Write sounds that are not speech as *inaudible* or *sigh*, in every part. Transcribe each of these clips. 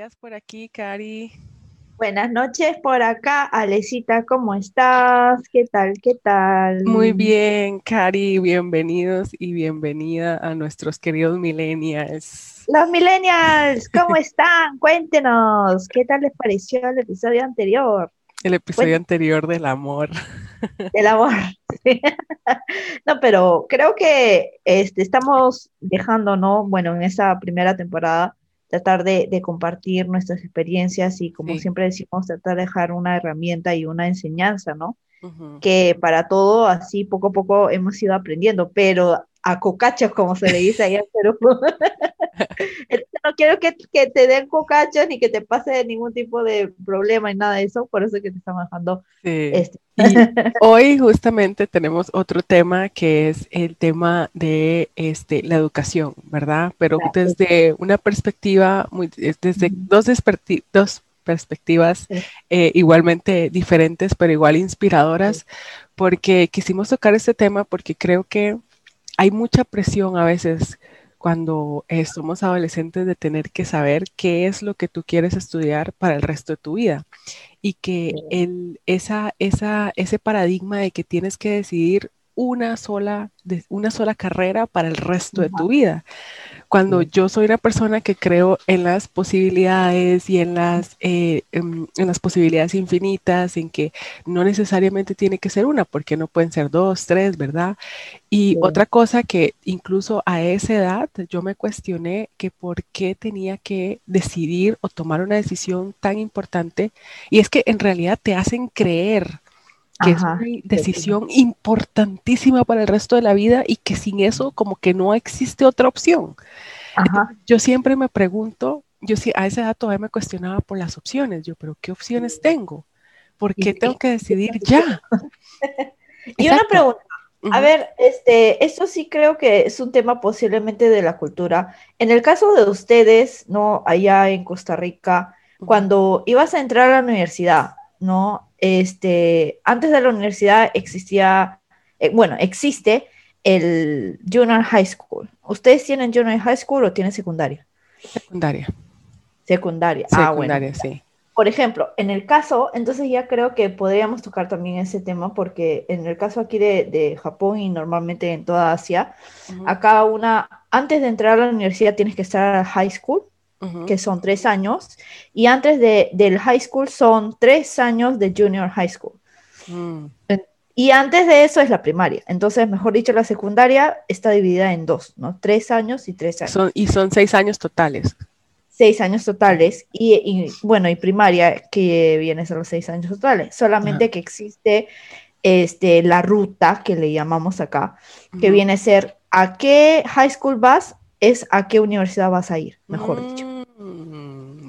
días por aquí, Cari. Buenas noches por acá, Alecita, ¿cómo estás? ¿Qué tal? ¿Qué tal? Muy bien, Cari, bienvenidos y bienvenida a nuestros queridos millennials. Los millennials, ¿cómo *laughs* están? Cuéntenos, ¿qué tal les pareció el episodio anterior? El episodio anterior del amor. *laughs* Del amor. *laughs* no, pero creo que este, estamos dejando, ¿no? Bueno, en esa primera temporada tratar de, compartir nuestras experiencias y como siempre decimos, tratar de dejar una herramienta y una enseñanza, ¿no? Que para todo, así poco a poco hemos ido aprendiendo, pero a cocachos, como se le dice allá en Perú. *laughs* quiero que, te den cocachos ni que te pase ningún tipo de problema y nada de eso, por eso es que te estamos dejando este. *laughs* hoy justamente tenemos otro tema que es el tema de este, la educación, ¿verdad? Pero desde una perspectiva, muy, desde dos, dos perspectivas eh, igualmente diferentes, pero igual inspiradoras, porque quisimos tocar este tema porque creo que hay mucha presión a veces cuando eh, somos adolescentes de tener que saber qué es lo que tú quieres estudiar para el resto de tu vida. Y que el, esa, esa, ese paradigma de que tienes que decidir una sola, una sola carrera para el resto de tu vida cuando yo soy una persona que creo en las posibilidades y en las, eh, en, las posibilidades infinitas, en que no necesariamente tiene que ser una, porque no pueden ser dos, tres, ¿verdad? Y otra cosa que incluso a esa edad yo me cuestioné que por qué tenía que decidir o tomar una decisión tan importante, y es que en realidad te hacen creer que es una decisión importantísima para el resto de la vida y que sin eso como que no existe otra opción. yo siempre me pregunto, yo sí, a esa edad todavía me cuestionaba por las opciones, yo, pero ¿qué opciones tengo? ¿Por qué tengo que decidir ya? *laughs* y una pregunta, a ver, este, esto sí creo que es un tema posiblemente de la cultura. En el caso de ustedes, ¿no? Allá en Costa Rica, cuando ibas a entrar a la universidad, ¿no? Este, antes de la universidad existía, eh, bueno, existe el Junior High School. ¿Ustedes tienen Junior High School o tienen secundaria? Secundaria. Secundaria. ah, bueno. sí. Por ejemplo, en el caso, entonces ya creo que podríamos tocar también ese tema, porque en el caso aquí de, Japón y normalmente en toda Asia, acá una, antes de entrar a la universidad tienes que estar a high school, que son tres años, y antes de, del high school son tres años de junior high school. Mm. Y antes de eso es la primaria. Entonces, mejor dicho, la secundaria está dividida en dos, ¿no? Tres años y tres años. Son, y son seis años totales. Seis años totales. Y, bueno, y primaria, que viene a ser los seis años totales. Solamente que existe este, la ruta que le llamamos acá, que viene a ser a qué high school vas, es a qué universidad vas a ir, mejor dicho.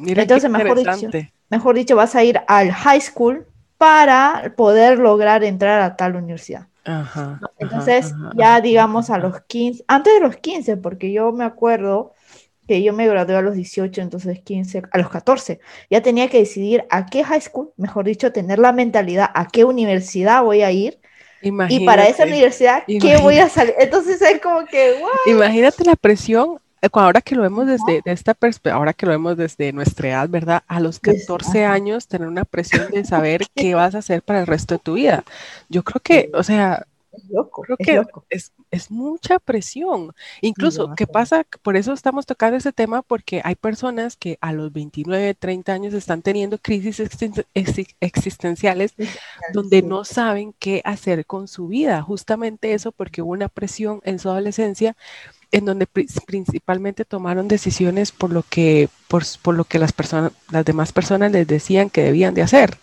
Entonces, mejor dicho, mejor dicho, vas a ir al high school para poder lograr entrar a tal universidad. Entonces, ya digamos a los 15, antes de los 15, porque yo me acuerdo que yo me gradué a los 18, entonces 15, a los 14, ya tenía que decidir a qué high school, mejor dicho, tener la mentalidad a qué universidad voy a ir. y para esa universidad, ¿qué voy a salir? Entonces es como que, wow. *laughs* Imagínate la presión ahora que lo vemos desde esta perspectiva, ahora que lo vemos desde nuestra edad, ¿verdad? A los 14 años, tener una presión de saber *laughs* qué vas a hacer para el resto de tu vida. Yo creo que, o sea, creo que es, es, mucha presión. Incluso, ¿qué pasa? Por eso estamos tocando ese tema, porque hay personas que a los 29, 30 años están teniendo crisis existenciales donde no saben qué hacer con su vida. Justamente eso porque hubo una presión en su adolescencia en donde principalmente tomaron decisiones por lo que, por, lo que las, personas, las demás personas les decían que debían de hacer.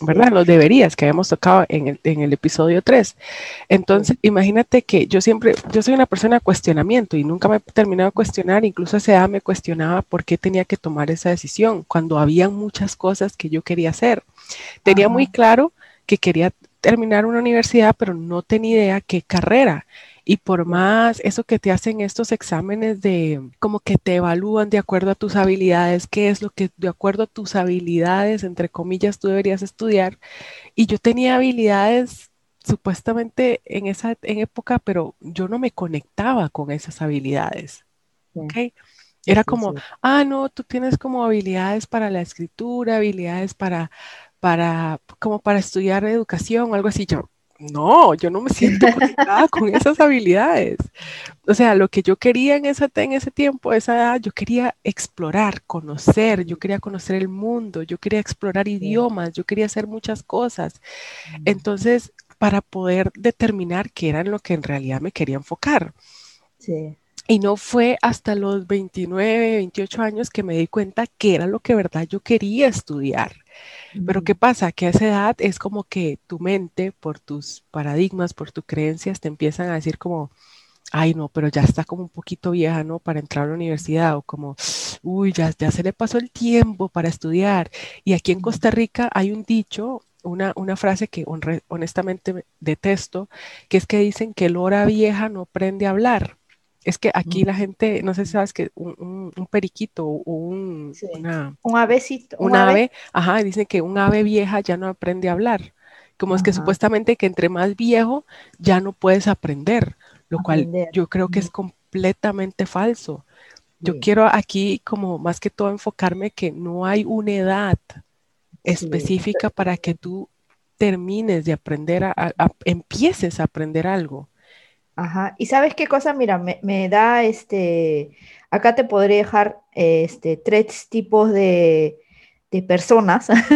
¿verdad? Los deberías que habíamos tocado en el, en el episodio 3. Entonces, imagínate que yo siempre, yo soy una persona de cuestionamiento y nunca me he terminado de cuestionar, incluso a esa edad me cuestionaba por qué tenía que tomar esa decisión cuando había muchas cosas que yo quería hacer. Tenía muy claro que quería terminar una universidad, pero no tenía idea qué carrera. Y por más eso que te hacen estos exámenes de como que te evalúan de acuerdo a tus habilidades, qué es lo que de acuerdo a tus habilidades, entre comillas, tú deberías estudiar. Y yo tenía habilidades supuestamente en esa en época, pero yo no me conectaba con esas habilidades. ¿ok? Era como, ah, no, tú tienes como habilidades para la escritura, habilidades para, para, como para estudiar educación o algo así. Yo, no, yo no me siento conectada *laughs* con esas habilidades. O sea, lo que yo quería en, esa, en ese tiempo, esa edad, yo quería explorar, conocer, yo quería conocer el mundo, yo quería explorar idiomas, yo quería hacer muchas cosas. Entonces, para poder determinar qué era en lo que en realidad me quería enfocar. Sí. Y no fue hasta los 29, 28 años que me di cuenta que era lo que verdad yo quería estudiar. Pero ¿qué pasa? Que a esa edad es como que tu mente, por tus paradigmas, por tus creencias, te empiezan a decir como, ay no, pero ya está como un poquito vieja, ¿no? Para entrar a la universidad o como, uy, ya, ya se le pasó el tiempo para estudiar. Y aquí en Costa Rica hay un dicho, una, una frase que honestamente detesto, que es que dicen que el hora vieja no aprende a hablar. Es que aquí la gente, no sé si sabes que un, periquito o un, un avecito. Un, ave, ajá, dicen que un ave vieja ya no aprende a hablar. Como es que supuestamente que entre más viejo ya no puedes aprender, lo cual yo creo que es completamente falso. Yo quiero aquí como más que todo enfocarme que no hay una edad específica para que tú termines de aprender, a, empieces a aprender algo. Ajá. ¿Y sabes qué cosa? Mira, me, da este. Acá te podría dejar este, tres tipos de, personas. *laughs* no es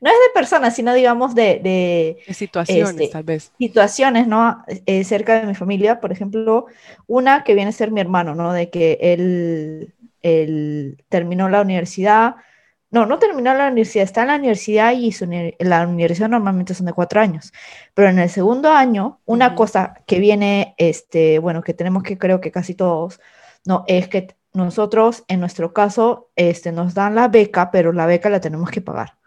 de personas, sino digamos de. situaciones, este, tal vez. Situaciones, ¿no? Eh, cerca de mi familia, por ejemplo, una que viene a ser mi hermano, ¿no? De que él, él terminó la universidad no, no terminó la universidad, está en la universidad y la universidad normalmente son de cuatro años, pero en el segundo año, una cosa que viene, este, bueno, que tenemos que creo que casi todos, no, es que nosotros, en nuestro caso, este, nos dan la beca, pero la beca la tenemos que pagar.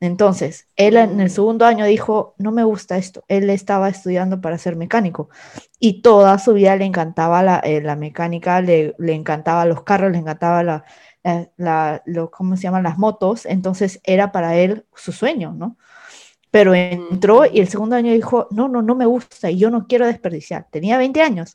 Entonces, él en el mm. segundo año dijo, no me gusta esto. Él estaba estudiando para ser mecánico y toda su vida le encantaba la, eh, mecánica, le, le encantaba los carros, le encantaba la, la, lo, ¿cómo se llaman? Las motos, entonces era para él su sueño, ¿no? Pero entró y el segundo año dijo, no, no, no me gusta y yo no quiero desperdiciar. Tenía 20 años,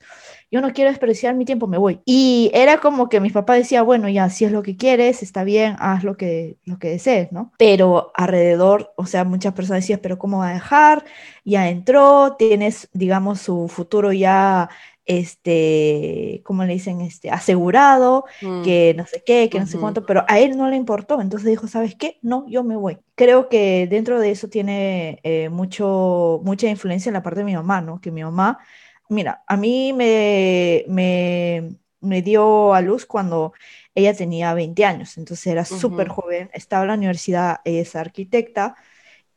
yo no quiero desperdiciar mi tiempo, me voy. Y era como que mi papá decía, bueno, ya, si es lo que quieres, está bien, haz lo que, lo que desees, ¿no? Pero alrededor, o sea, muchas personas decían, pero ¿cómo va a dejar? Ya entró, tienes, digamos, su futuro ya este, ¿cómo le dicen? Este, asegurado, mm. que no sé qué, que no sé cuánto, pero a él no le importó, entonces dijo, ¿sabes qué? No, yo me voy. Creo que dentro de eso tiene eh, mucho, mucha influencia en la parte de mi mamá, ¿no? Que mi mamá, mira, a mí me, me, me dio a luz cuando ella tenía 20 años, entonces era súper joven, estaba en la universidad, es arquitecta,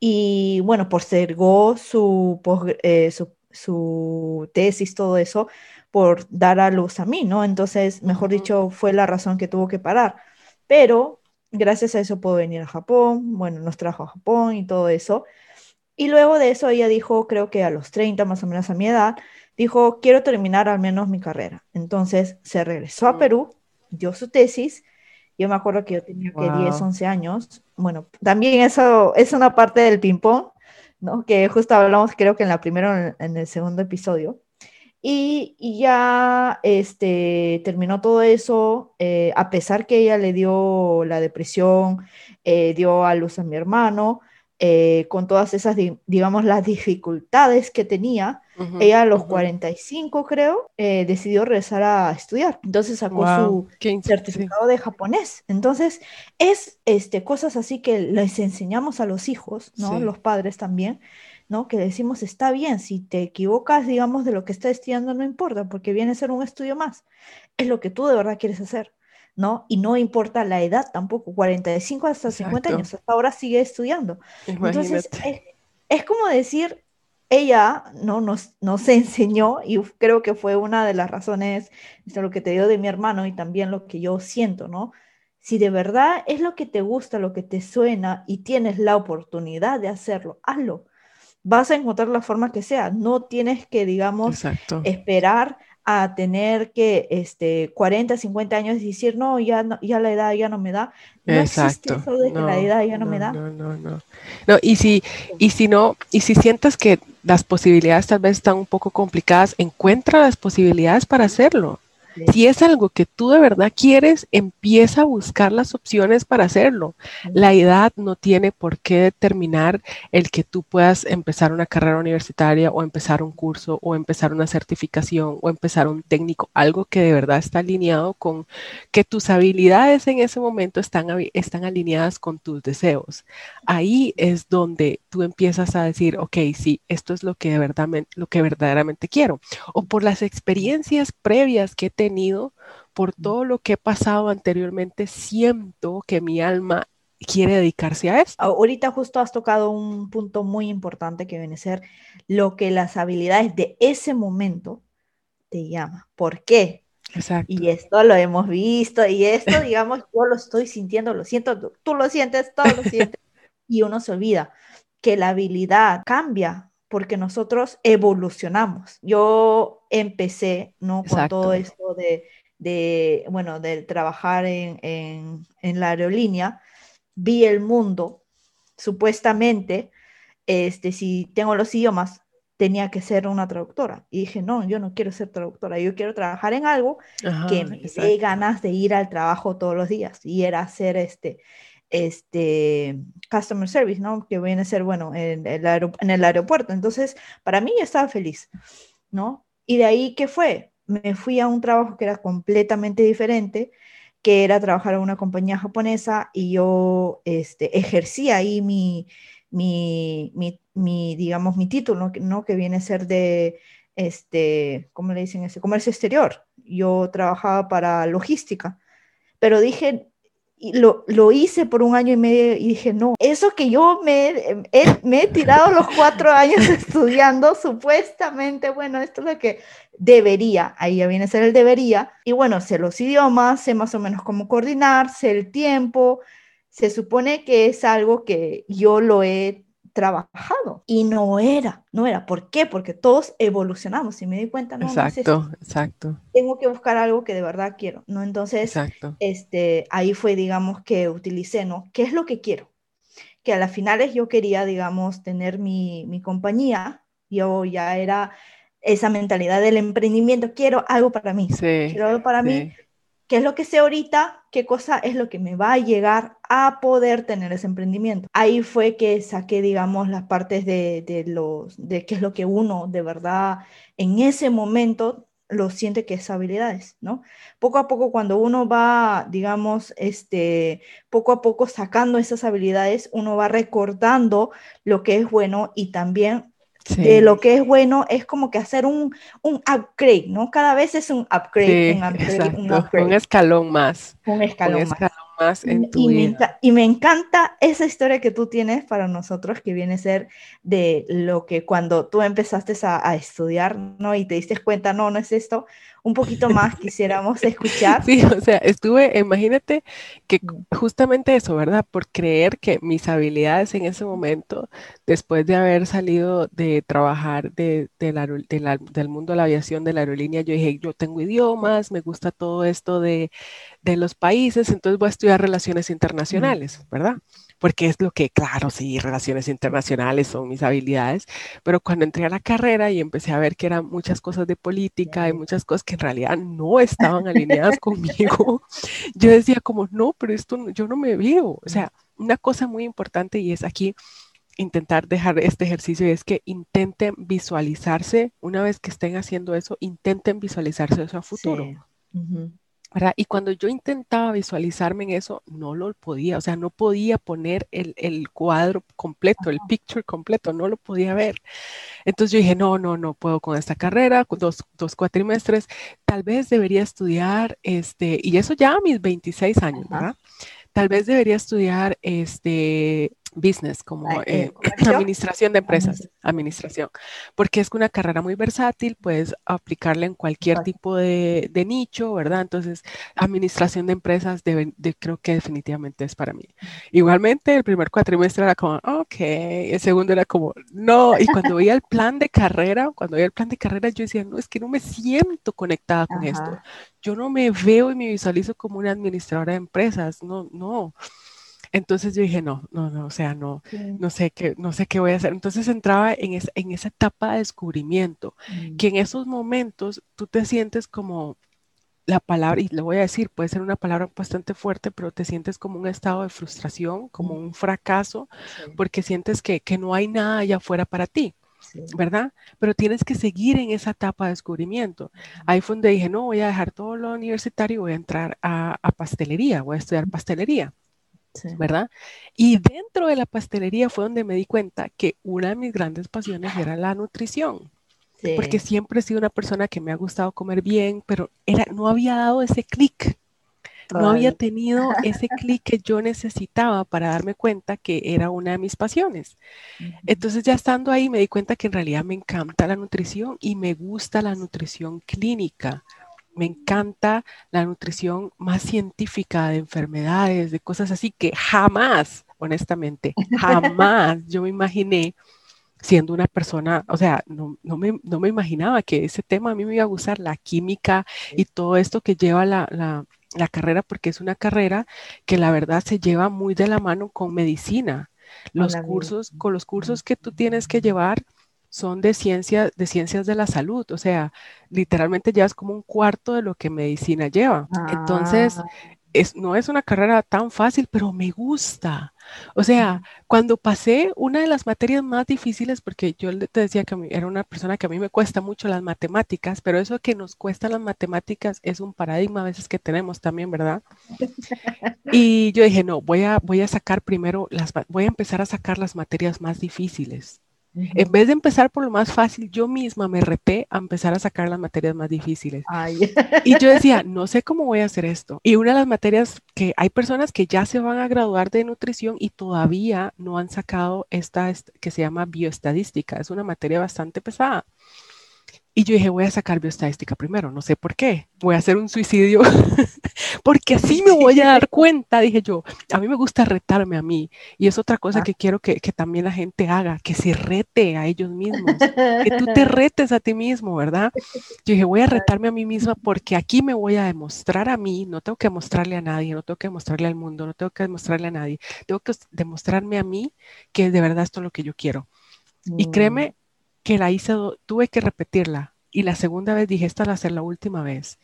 y bueno, postergó su, eh, su su tesis, todo eso, por dar a luz a mí, ¿no? Entonces, mejor dicho, fue la razón que tuvo que parar. Pero gracias a eso puedo venir a Japón, bueno, nos trajo a Japón y todo eso. Y luego de eso ella dijo, creo que a los 30, más o menos a mi edad, dijo, quiero terminar al menos mi carrera. Entonces se regresó a mm. Perú, dio su tesis. Yo me acuerdo que yo tenía que 10, 11 años. Bueno, también eso es una parte del ping-pong, ¿no? Que justo hablamos, creo que en la primera en el segundo episodio. Y, ya este, terminó todo eso, eh, a pesar que ella le dio la depresión, eh, dio a luz a mi hermano, eh, con todas esas, digamos, las dificultades que tenía, ella a los 45, creo, eh, decidió regresar a estudiar. Entonces sacó su certificado de japonés. Entonces, es este, cosas así que les enseñamos a los hijos, ¿no? Los padres también, ¿no? Que decimos, está bien, si te equivocas, digamos, de lo que estás estudiando, no importa, porque viene a ser un estudio más. Es lo que tú de verdad quieres hacer. ¿No? Y no importa la edad tampoco, 45 hasta 50 años, hasta ahora sigue estudiando. Entonces, es, como decir, ella ¿no? nos, nos *laughs* enseñó, y creo que fue una de las razones, de lo que te dio de mi hermano y también lo que yo siento, ¿no? Si de verdad es lo que te gusta, lo que te suena y tienes la oportunidad de hacerlo, hazlo. Vas a encontrar la forma que sea. No tienes que, digamos, esperar a tener que este, 40, 50 años y decir, no, ya, no, ya la edad ya no me da. No Exacto. Existe eso de que la edad ya no, me da. No, no, no. no y, si, y si no, y si sientas que las posibilidades tal vez están un poco complicadas, encuentra las posibilidades para hacerlo. Si es algo que tú de verdad quieres, empieza a buscar las opciones para hacerlo. La edad no tiene por qué determinar el que tú puedas empezar una carrera universitaria o empezar un curso o empezar una certificación o empezar un técnico, algo que de verdad está alineado con que tus habilidades en ese momento están, están alineadas con tus deseos. Ahí es donde tú empiezas a decir, ok, sí, esto es lo que, de verdad, lo que verdaderamente quiero. O por las experiencias previas que he tenido, por todo lo que he pasado anteriormente, siento que mi alma quiere dedicarse a eso. Ahorita justo has tocado un punto muy importante que viene a ser lo que las habilidades de ese momento te llama. ¿Por qué? Exacto. Y esto lo hemos visto y esto, digamos, yo lo estoy sintiendo, lo siento, tú lo sientes, todos lo sientes *laughs* y uno se olvida que la habilidad cambia porque nosotros evolucionamos. Yo empecé, ¿no? Con todo esto de, bueno, del trabajar en, en, la aerolínea, vi el mundo, supuestamente, este, si tengo los idiomas, tenía que ser una traductora. Y dije, no, yo no quiero ser traductora, yo quiero trabajar en algo que me dé ganas de ir al trabajo todos los días. Y era hacer este, este customer service, ¿no? Que viene a ser, bueno, en el, aeropuerto. Entonces, para mí yo estaba feliz, ¿no? Y de ahí, ¿qué fue? Me fui a un trabajo que era completamente diferente, que era trabajar en una compañía japonesa y yo este, ejercía ahí mi, mi, mi, digamos, mi título, ¿no? Que viene a ser de, este, ¿cómo le dicen? Ese comercio exterior. Yo trabajaba para logística, pero dije, y lo, lo, hice por un año y medio y dije, no, eso que yo me, me he tirado los cuatro años *laughs* estudiando, supuestamente, bueno, esto es lo que debería, ahí ya viene a ser el debería, y bueno, sé los idiomas, sé más o menos cómo coordinar, sé el tiempo, se supone que es algo que yo lo he trabajado y no era, no era. ¿Por qué? Porque todos evolucionamos y me di cuenta, no, exacto, exacto. Tengo que buscar algo que de verdad quiero, ¿no? Entonces, este, ahí fue, digamos, que utilicé, ¿no? ¿Qué es lo que quiero? Que a las finales yo quería, digamos, tener mi, mi compañía, yo ya era esa mentalidad del emprendimiento, quiero algo para mí, quiero algo para mí, qué es lo que sé ahorita, qué cosa es lo que me va a llegar a poder tener ese emprendimiento. Ahí fue que saqué, digamos, las partes de, de, los, de qué es lo que uno de verdad en ese momento lo siente que es habilidades, ¿no? Poco a poco cuando uno va, digamos, este, poco a poco sacando esas habilidades, uno va recordando lo que es bueno y también de lo que es bueno es como que hacer un, un upgrade, ¿no? Cada vez es un upgrade, un, upgrade un, upgrade un escalón más. Un escalón, más. en tu y, Me, y me encanta esa historia que tú tienes para nosotros, que viene a ser de lo que cuando tú empezaste a, a estudiar, ¿no? Y te diste cuenta, no, no es esto, un poquito más quisiéramos escuchar. *laughs* Sí, o sea, estuve, imagínate que justamente eso, ¿verdad? Por creer que mis habilidades en ese momento, después de haber salido de trabajar de, del mundo de la aviación, de la aerolínea, yo dije, yo tengo idiomas, me gusta todo esto de, de los países, entonces voy a estudiar relaciones internacionales, ¿verdad? Porque es lo que, claro, sí, relaciones internacionales son mis habilidades, pero cuando entré a la carrera y empecé a ver que eran muchas cosas de política y muchas cosas que en realidad no estaban alineadas *laughs* conmigo, yo decía como, no, pero esto yo no me veo. O sea, una cosa muy importante y es aquí intentar dejar este ejercicio y es que intenten visualizarse, una vez que estén haciendo eso, intenten visualizarse eso a futuro. Y cuando yo intentaba visualizarme en eso, no lo podía, o sea, no podía poner el, cuadro completo, el picture completo, no lo podía ver. Entonces yo dije, no, no, no puedo con esta carrera, con dos, dos cuatrimestres, tal vez debería estudiar, este, y eso ya a mis 26 años, ¿verdad? Tal vez debería estudiar este, business, como eh, *laughs* administración de empresas, administración, porque es una carrera muy versátil, puedes aplicarla en cualquier tipo de, nicho, ¿verdad? Entonces, administración de empresas creo que definitivamente es para mí. Igualmente, el primer cuatrimestre era como, ok, el segundo era como, no, y cuando veía el plan de carrera, cuando veía el plan de carrera, yo decía, no, es que no me siento conectada con esto. Yo no me veo y me visualizo como una administradora de empresas, no, no. Entonces yo dije, no, no, no, o sea, no, no sé qué, no sé qué voy a hacer. Entonces entraba en, en esa etapa de descubrimiento, que en mm. esos momentos tú te sientes como, la palabra, y le voy a decir, puede ser una palabra bastante fuerte, pero te sientes como un estado de frustración, como un fracaso, porque sientes que, que, no hay nada allá afuera para ti. ¿verdad? Pero tienes que seguir en esa etapa de descubrimiento. Ahí fue donde dije, no, voy a dejar todo lo universitario y voy a entrar a, a pastelería, voy a estudiar pastelería. ¿Verdad? Y dentro de la pastelería fue donde me di cuenta que una de mis grandes pasiones era la nutrición. Porque siempre he sido una persona que me ha gustado comer bien, pero era, no había dado ese clic. No había tenido ese clic que yo necesitaba para darme cuenta que era una de mis pasiones. Entonces ya estando ahí me di cuenta que en realidad me encanta la nutrición y me gusta la nutrición clínica me encanta la nutrición más científica de enfermedades, de cosas así que jamás, honestamente, jamás *laughs* yo me imaginé siendo una persona, o sea, no, me, no, me, imaginaba que ese tema a mí me iba a gustar, la química y todo esto que lleva la, la, la carrera, porque es una carrera que la verdad se lleva muy de la mano con medicina. Los cursos, con los cursos que tú tienes que llevar, son de, ciencia, de ciencias de la salud, o sea, literalmente llevas como un cuarto de lo que medicina lleva. Entonces, ah. es, no es una carrera tan fácil, pero me gusta. O sea, cuando pasé una de las materias más difíciles, porque yo te decía que era una persona que a mí me cuesta mucho las matemáticas, pero eso que nos cuesta las matemáticas es un paradigma a veces que tenemos también, ¿verdad? *laughs* Y yo dije, no, voy a, voy a sacar primero, las, voy a empezar a sacar las materias más difíciles. En vez de empezar por lo más fácil, yo misma me reté a empezar a sacar las materias más difíciles. Y yo decía, *laughs* no sé cómo voy a hacer esto. Y una de las materias que hay personas que ya se van a graduar de nutrición y todavía no han sacado esta que se llama bioestadística. Es una materia bastante pesada. Y yo dije, voy a sacar bioestadística primero, no sé por qué, voy a hacer un suicidio, *laughs* porque así me voy a dar cuenta, dije yo, a mí me gusta retarme a mí, y es otra cosa ah. que quiero que, que, también la gente haga, que se rete a ellos mismos, que tú te *laughs* retes a ti mismo, ¿verdad? Yo dije, voy a retarme a mí misma porque aquí me voy a demostrar a mí, no tengo que mostrarle a nadie, no tengo que mostrarle al mundo, no tengo que demostrarle a nadie, tengo que demostrarme a mí que de verdad esto es lo que yo quiero. Y créeme, que la hice, tuve que repetirla. Y la segunda vez dije, esta va a ser la última vez.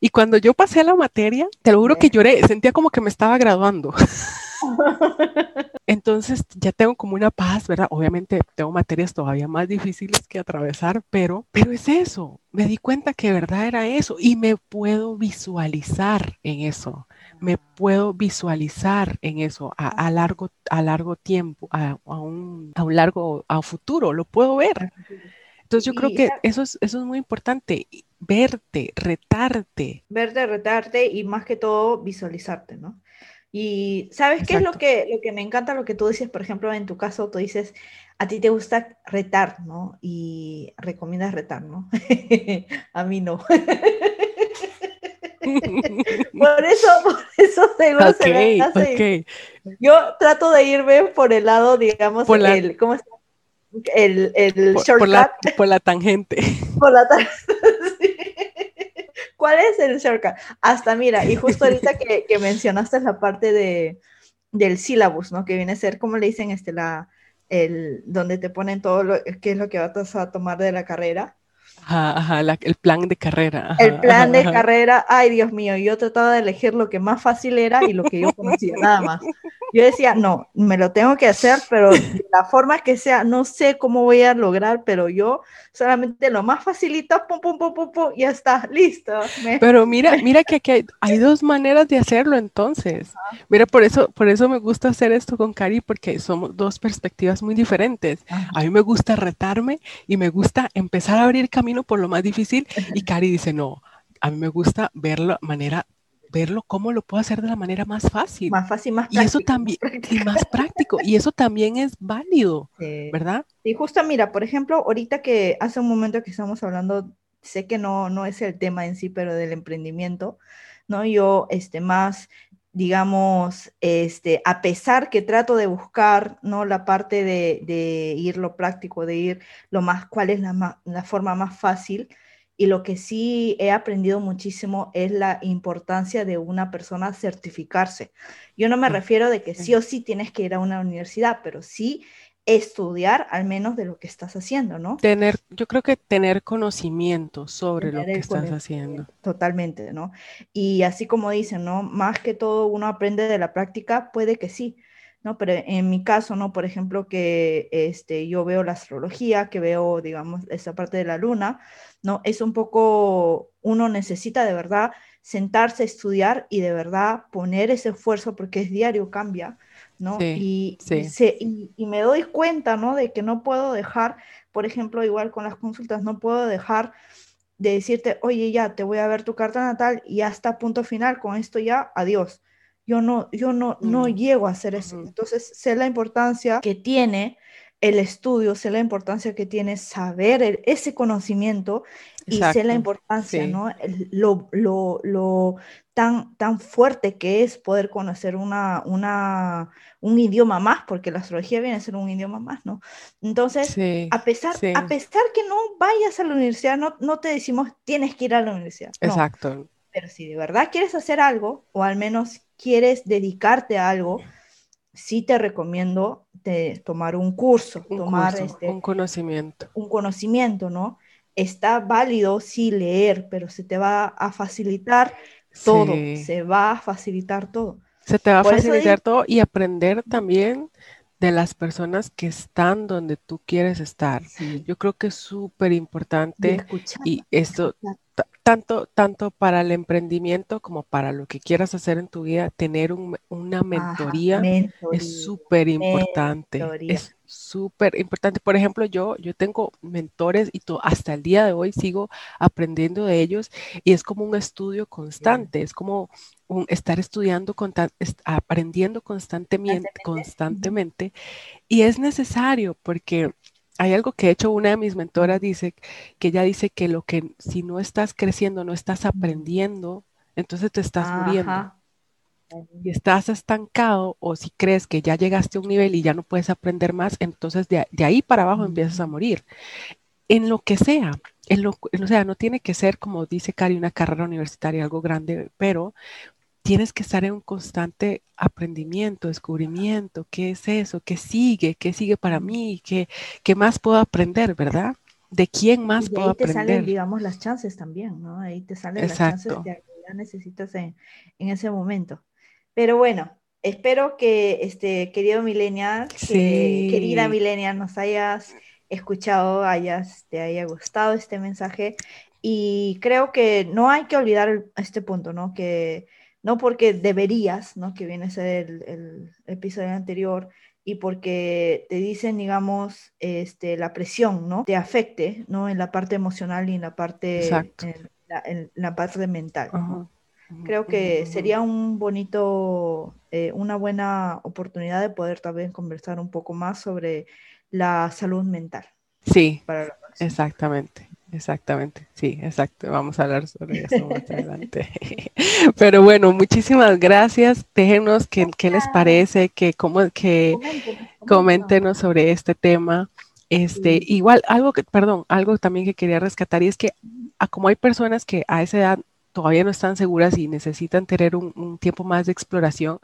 Y cuando yo pasé a la materia, te lo juro que lloré, sentía como que me estaba graduando. *laughs* *laughs* Entonces ya tengo como una paz, ¿verdad? Obviamente tengo materias todavía más difíciles que atravesar, pero, pero es eso. Me di cuenta que verdad era eso y me puedo visualizar en eso. Me puedo visualizar en eso a, largo, a largo tiempo, a, un, a un largo, a futuro, lo puedo ver. Entonces yo creo que eso es, eso es muy importante, verte, retarte. Verte, retarte y más que todo visualizarte, ¿no? Y ¿sabes qué es lo que, lo que me encanta? Lo que tú dices, por ejemplo, en tu caso, tú dices, a ti te gusta retar, ¿no? Y recomiendas retar, ¿no? *laughs* a mí no. *laughs* por eso, por eso *laughs* tengo okay, okay. Yo trato de irme por el lado, digamos, el, ¿cómo está? el, el por, shortcut. Por la, tangente. Por la ¿Cuál es el shortcut? Hasta mira, y justo ahorita que, *laughs* que mencionaste la parte de, del syllabus, ¿no? Que viene a ser, como le dicen, este, la, el, donde te ponen todo lo, qué es lo que vas a tomar de la carrera. Ajá, el plan de carrera. el plan de carrera, ay Dios mío, yo trataba de elegir lo que más fácil era y lo que yo conocía, nada más. Yo decía, no, me lo tengo que hacer, pero de la forma que sea, no sé cómo voy a lograr, pero yo solamente lo más facilito, pum, pum, pum, pum, pum, ya está, listo. Pero mira, mira que aquí hay, dos maneras de hacerlo entonces. Mira, por eso, por eso me gusta hacer esto con Cari, porque somos dos perspectivas muy diferentes. A mí me gusta retarme y me gusta empezar a abrir camino por lo más difícil y *laughs* Cari dice, no, a mí me gusta verlo de manera verlo cómo lo puedo hacer de la manera más fácil. Más fácil, más práctico. Y eso también, y más práctico, y eso también es válido, ¿verdad? Y justo mira, por ejemplo, ahorita que hace un momento que estamos hablando, sé que no, no es el tema en sí, pero del emprendimiento, ¿no? Yo, este, más digamos, este, a pesar que trato de buscar, ¿no? La parte de, de ir lo práctico, de ir lo más, cuál es la, la forma más fácil, y lo que sí he aprendido muchísimo es la importancia de una persona certificarse. Yo no me refiero de que sí o sí tienes que ir a una universidad, pero sí estudiar al menos de lo que estás haciendo, ¿no? Tener, yo creo que tener conocimiento sobre lo que estás haciendo. Totalmente, ¿no? Y así como dicen, ¿no? Más que todo uno aprende de la práctica, puede que sí, ¿no? Pero en mi caso, ¿no? Por ejemplo, que este, yo veo la astrología, que veo, digamos, esa parte de la luna, ¿no? Es un poco, uno necesita de verdad sentarse a estudiar y de verdad poner ese esfuerzo porque es diario, cambia, ¿no? y, Y, me doy cuenta, ¿no? De que no puedo dejar, por ejemplo, igual con las consultas, no puedo dejar de decirte, oye, ya, te voy a ver tu carta natal y hasta punto final, con esto ya, adiós. Yo no, yo no, no mm. llego a hacer eso. Entonces, sé la importancia que tiene el estudio, sé la importancia que tiene saber ese conocimiento y sé la importancia, ¿no? lo, lo, lo, tan, tan fuerte que es poder conocer una, una, un idioma más, porque la astrología viene a ser un idioma más, ¿no? Entonces, a, pesar, a pesar que no vayas a la universidad, no, no te decimos tienes que ir a la universidad. Exacto. Pero si de verdad quieres hacer algo, o al menos quieres dedicarte a algo, sí te recomiendo de tomar un curso, tomar este, un conocimiento. Un conocimiento, ¿no? Está válido sí leer, pero se te va a facilitar todo, se va a facilitar todo. Se te va a facilitar todo y aprender también de las personas que están donde tú quieres estar. Yo creo que es súper importante y, esto tanto, tanto para el emprendimiento como para lo que quieras hacer en tu vida, tener una mentoría, es súper importante. Es súper importante. Por ejemplo, yo, yo tengo mentores y hasta el día de hoy sigo aprendiendo de ellos y es como un estudio constante, es como un, estar estudiando, aprendiendo constantemente, constantemente y es necesario porque hay algo que he hecho una de mis mentoras dice que ella dice que lo que si no estás creciendo, no estás aprendiendo, entonces te estás muriendo. Y estás estancado o si crees que ya llegaste a un nivel y ya no puedes aprender más, entonces de, ahí para abajo empiezas a morir. En lo que sea, en lo, o sea, no tiene que ser, como dice Cari, una carrera universitaria, algo grande, pero tienes que estar en un constante aprendimiento, descubrimiento, qué es eso, qué sigue, qué sigue para mí, qué, qué más puedo aprender, ¿verdad? ¿De quién más puedo aprender? Ahí te salen, digamos, las chances también, ¿no? Ahí te salen las chances que ya necesitas en, en, ese momento. Pero bueno, espero que, este, querido millennial, querida millennial, nos hayas escuchado, hayas, te haya gustado este mensaje. Y creo que no hay que olvidar este punto, ¿no? Que no porque deberías, ¿no? Que viene a ser el, episodio anterior, y porque te dicen, digamos, este, la presión, ¿no? Te afecte, ¿no? En la parte emocional y en la parte, en la, parte mental. Creo que sería un bonito, eh, una buena oportunidad de poder también conversar un poco más sobre la salud mental. Sí, exactamente. Exactamente, sí, exacto. Vamos a hablar sobre eso más adelante. *laughs* Pero bueno, muchísimas gracias. Déjenos qué, qué les parece, que cómo que coméntenos sobre este tema. Este, igual algo que, perdón, algo también que quería rescatar y es que como hay personas que a esa edad todavía no están seguras y necesitan tener un, un, tiempo más de exploración,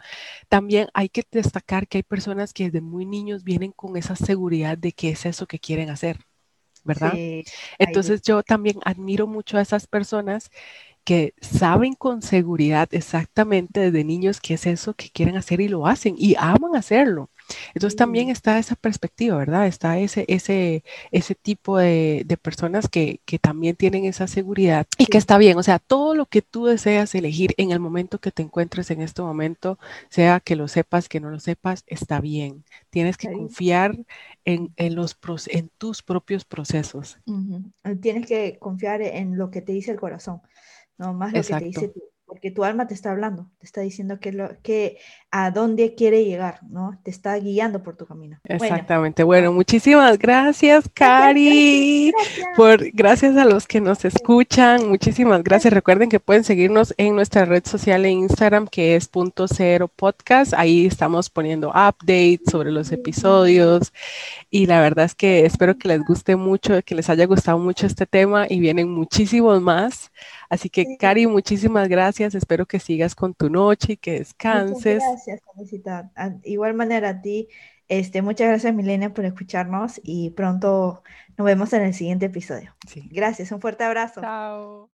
también hay que destacar que hay personas que desde muy niños vienen con esa seguridad de qué es eso que quieren hacer. ¿Verdad? Entonces yo también admiro mucho a esas personas que saben con seguridad exactamente desde niños qué es eso que quieren hacer y lo hacen y aman hacerlo. Entonces también está esa perspectiva, ¿verdad? Está ese, ese, ese tipo de, personas que, también tienen esa seguridad y que está bien. O sea, todo lo que tú deseas elegir en el momento que te encuentres en este momento, sea que lo sepas, que no lo sepas, está bien. Tienes que confiar en, los, en tus propios procesos. Tienes que confiar en lo que te dice el corazón, no más lo que te dice tu, porque tu alma te está hablando, te está diciendo que, lo, que a dónde quiere llegar, ¿no? Te está guiando por tu camino. Exactamente. Bueno, muchísimas gracias, *laughs* Cari. gracias. Por, gracias a los que nos escuchan. Muchísimas gracias. Recuerden que pueden seguirnos en nuestra red social en Instagram, que es punto cero podcast. Ahí estamos poniendo updates sobre los episodios. Y la verdad es que espero que les guste mucho, que les haya gustado mucho este tema y vienen muchísimos más. Así que, Cari, muchísimas gracias. Espero que sigas con tu noche y que descanses. Muchas gracias, Felicita. Igual manera a ti, Este, muchas gracias, Milenia, por escucharnos y pronto nos vemos en el siguiente episodio. Sí. Gracias, un fuerte abrazo. Chao.